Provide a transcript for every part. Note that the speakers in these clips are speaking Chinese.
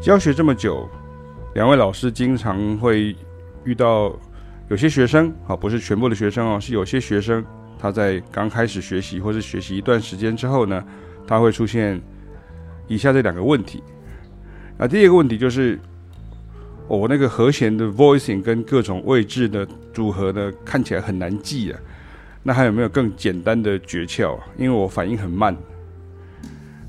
教学这么久，两位老师经常会遇到有些学生啊，不是全部的学生哦，是有些学生他在刚开始学习或是学习一段时间之后呢，他会出现以下这两个问题。那第一个问题就是，我、那个和弦的 voicing 跟各种位置的组合呢，看起来很难记啊。那还有没有更简单的诀窍？因为我反应很慢。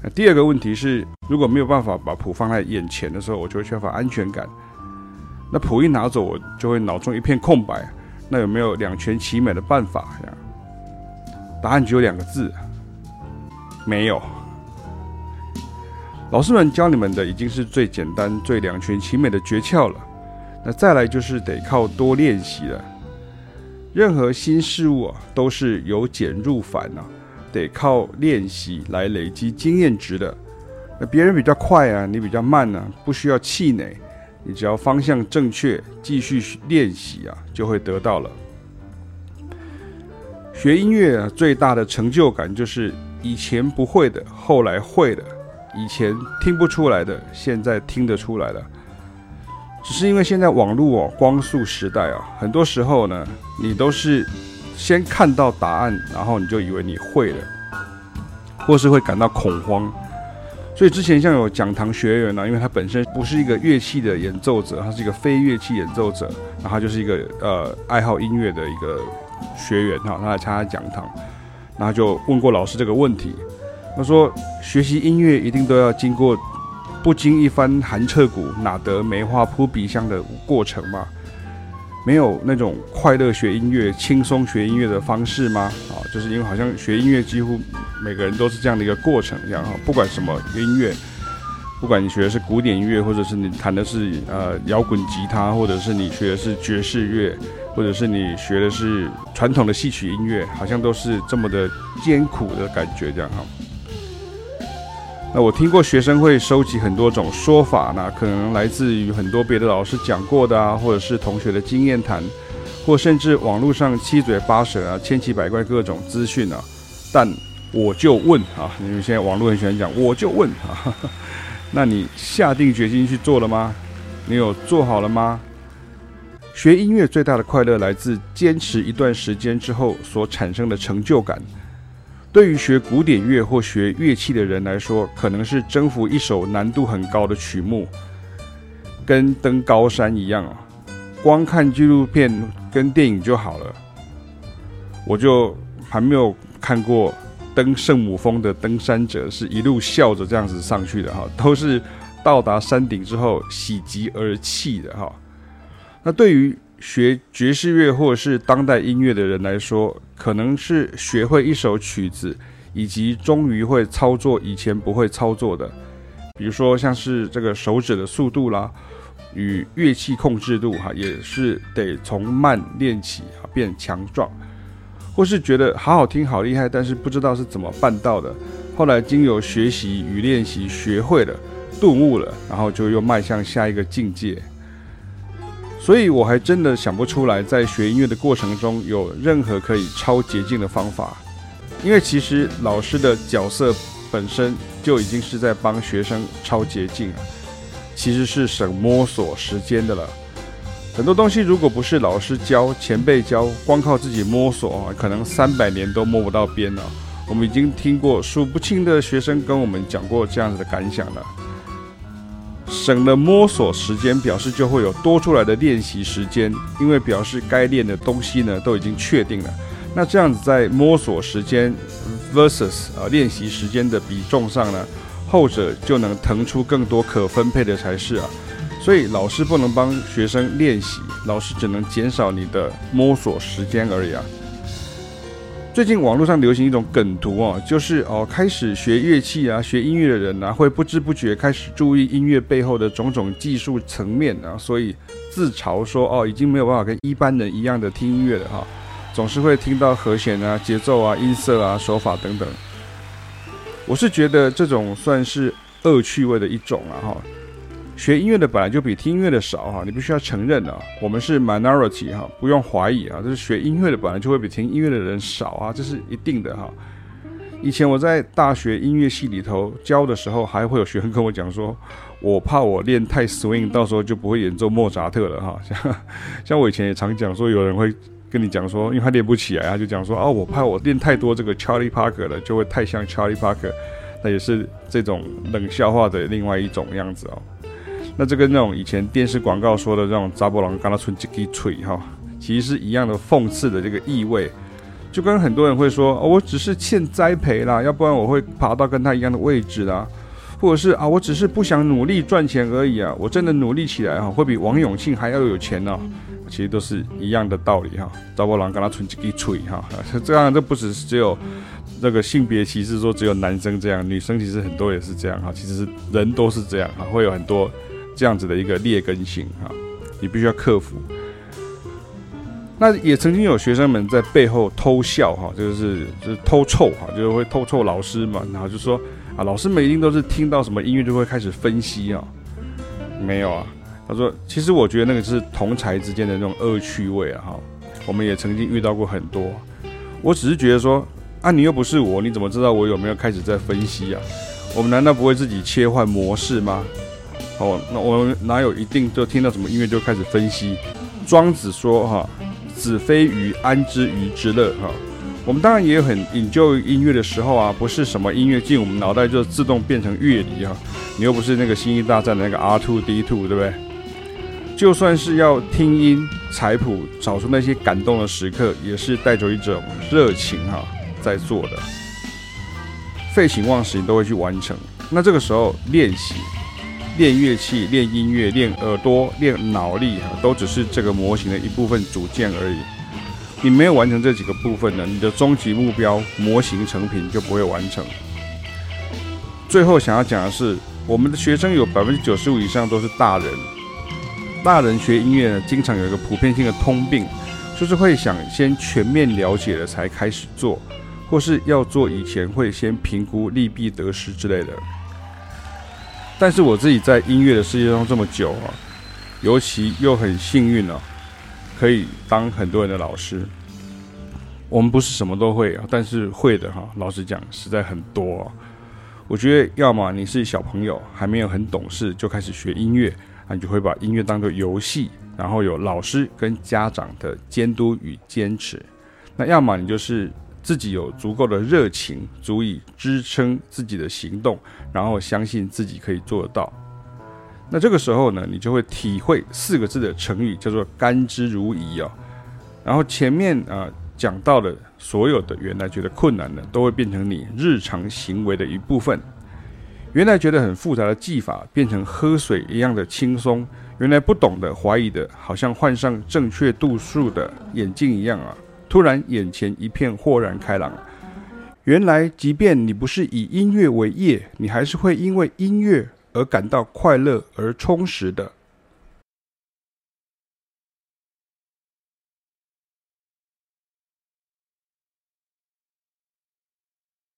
那第二个问题是，如果没有办法把谱放在眼前的时候，我就会缺乏安全感。那谱一拿走，我就会脑中一片空白。那有没有两全其美的办法呀？答案只有两个字：没有。老师们教你们的已经是最简单、最两全其美的诀窍了。那再来就是得靠多练习了。任何新事物啊，都是由简入繁啊。得靠练习来累积经验值的。那别人比较快啊，你比较慢啊，不需要气馁，你只要方向正确，继续练习啊，就会得到了。学音乐啊，最大的成就感就是以前不会的，后来会的；以前听不出来的，现在听得出来了。只是因为现在网络哦，光速时代啊，很多时候呢，你都是。先看到答案，然后你就以为你会了，或是会感到恐慌。所以之前像有讲堂学员呢，因为他本身不是一个乐器的演奏者，他是一个非乐器演奏者，然后就是一个呃爱好音乐的一个学员哈，他来参加讲堂，然后就问过老师这个问题，他说学习音乐一定都要经过不经一番寒彻骨，哪得梅花扑鼻香的过程嘛？没有那种快乐学音乐、轻松学音乐的方式吗？啊，就是因为好像学音乐几乎每个人都是这样的一个过程这样哈。不管什么音乐，不管你学的是古典音乐，或者是你弹的是呃摇滚吉他，或者是你学的是爵士乐，或者是你学的是传统的戏曲音乐，好像都是这么的艰苦的感觉这样哈。那我听过学生会收集很多种说法，那可能来自于很多别的老师讲过的啊，或者是同学的经验谈，或甚至网络上七嘴八舌啊、千奇百怪各种资讯啊。但我就问啊，因为现在网络很喜欢讲，我就问啊，那你下定决心去做了吗？你有做好了吗？学音乐最大的快乐来自坚持一段时间之后所产生的成就感。对于学古典乐或学乐器的人来说，可能是征服一首难度很高的曲目，跟登高山一样啊。光看纪录片跟电影就好了。我就还没有看过登圣母峰的登山者是一路笑着这样子上去的哈，都是到达山顶之后喜极而泣的哈。那对于学爵士乐或者是当代音乐的人来说，可能是学会一首曲子，以及终于会操作以前不会操作的，比如说像是这个手指的速度啦，与乐器控制度哈，也是得从慢练起啊，变强壮，或是觉得好好听好厉害，但是不知道是怎么办到的，后来经由学习与练习学会了，顿悟了，然后就又迈向下一个境界。所以我还真的想不出来，在学音乐的过程中有任何可以超捷径的方法，因为其实老师的角色本身就已经是在帮学生超捷径了，其实是省摸索时间的了。很多东西如果不是老师教、前辈教，光靠自己摸索啊，可能三百年都摸不到边了。我们已经听过数不清的学生跟我们讲过这样子的感想了。省了摸索时间，表示就会有多出来的练习时间，因为表示该练的东西呢都已经确定了。那这样子在摸索时间 versus 啊练习时间的比重上呢，后者就能腾出更多可分配的才是啊。所以老师不能帮学生练习，老师只能减少你的摸索时间而已啊。最近网络上流行一种梗图哦，就是哦，开始学乐器啊、学音乐的人啊，会不知不觉开始注意音乐背后的种种技术层面啊，所以自嘲说哦，已经没有办法跟一般人一样的听音乐了哈，总是会听到和弦啊、节奏啊、音色啊、手法等等。我是觉得这种算是恶趣味的一种啊哈。学音乐的本来就比听音乐的少哈，你必须要承认啊，我们是 minority 哈，不用怀疑啊，就是学音乐的本来就会比听音乐的人少啊，这是一定的哈。以前我在大学音乐系里头教的时候，还会有学生跟我讲说，我怕我练太 swing，到时候就不会演奏莫扎特了哈。像 像我以前也常讲说，有人会跟你讲说，因为他练不起来，他就讲说，哦，我怕我练太多这个 Charlie Parker 了，就会太像 Charlie Parker。那也是这种冷笑话的另外一种样子哦。那这跟那种以前电视广告说的这种查某人跟他吹一支嘴哈，其实是一样的讽刺的这个意味。就跟很多人会说，哦，我只是欠栽培啦，要不然我会爬到跟他一样的位置啦，或者是啊，我只是不想努力赚钱而已啊，我真的努力起来哈，会比王永庆还要有钱呢。其实都是一样的道理哈。查某人跟他吹一支嘴哈，这样这不只是只有。这个性别歧视说只有男生这样，女生其实很多也是这样哈。其实人都是这样哈，会有很多这样子的一个劣根性哈，你必须要克服。那也曾经有学生们在背后偷笑哈，就是就是偷臭哈，就是会偷臭老师嘛，然后就说啊，老师们一定都是听到什么音乐就会开始分析啊，没有啊。他说，其实我觉得那个是同才之间的那种恶趣味啊哈。我们也曾经遇到过很多，我只是觉得说。啊，你又不是我，你怎么知道我有没有开始在分析啊？我们难道不会自己切换模式吗？哦，那我们哪有一定就听到什么音乐就开始分析？庄子说：“哈，子非鱼，安知鱼之乐？”哈，我们当然也有很研究音乐的时候啊，不是什么音乐进我们脑袋就自动变成乐理哈。你又不是那个星际大战的那个 R two D two，对不对？就算是要听音采谱，找出那些感动的时刻，也是带着一种热情哈。在做的废寝忘食，你都会去完成。那这个时候练习、练乐器、练音乐、练耳朵、练脑力，哈，都只是这个模型的一部分组件而已。你没有完成这几个部分呢，你的终极目标模型成品就不会完成。最后想要讲的是，我们的学生有百分之九十五以上都是大人。大人学音乐呢，经常有一个普遍性的通病，就是会想先全面了解了才开始做。或是要做以前会先评估利弊得失之类的，但是我自己在音乐的世界中这么久啊，尤其又很幸运啊，可以当很多人的老师。我们不是什么都会啊，但是会的哈，老实讲实在很多啊。我觉得要么你是小朋友还没有很懂事就开始学音乐，那你就会把音乐当作游戏，然后有老师跟家长的监督与坚持。那要么你就是。自己有足够的热情，足以支撑自己的行动，然后相信自己可以做得到。那这个时候呢，你就会体会四个字的成语，叫做“甘之如饴”啊。然后前面啊讲到的所有的原来觉得困难的，都会变成你日常行为的一部分。原来觉得很复杂的技法，变成喝水一样的轻松。原来不懂的、怀疑的，好像换上正确度数的眼镜一样啊。突然，眼前一片豁然开朗。原来，即便你不是以音乐为业，你还是会因为音乐而感到快乐而充实的。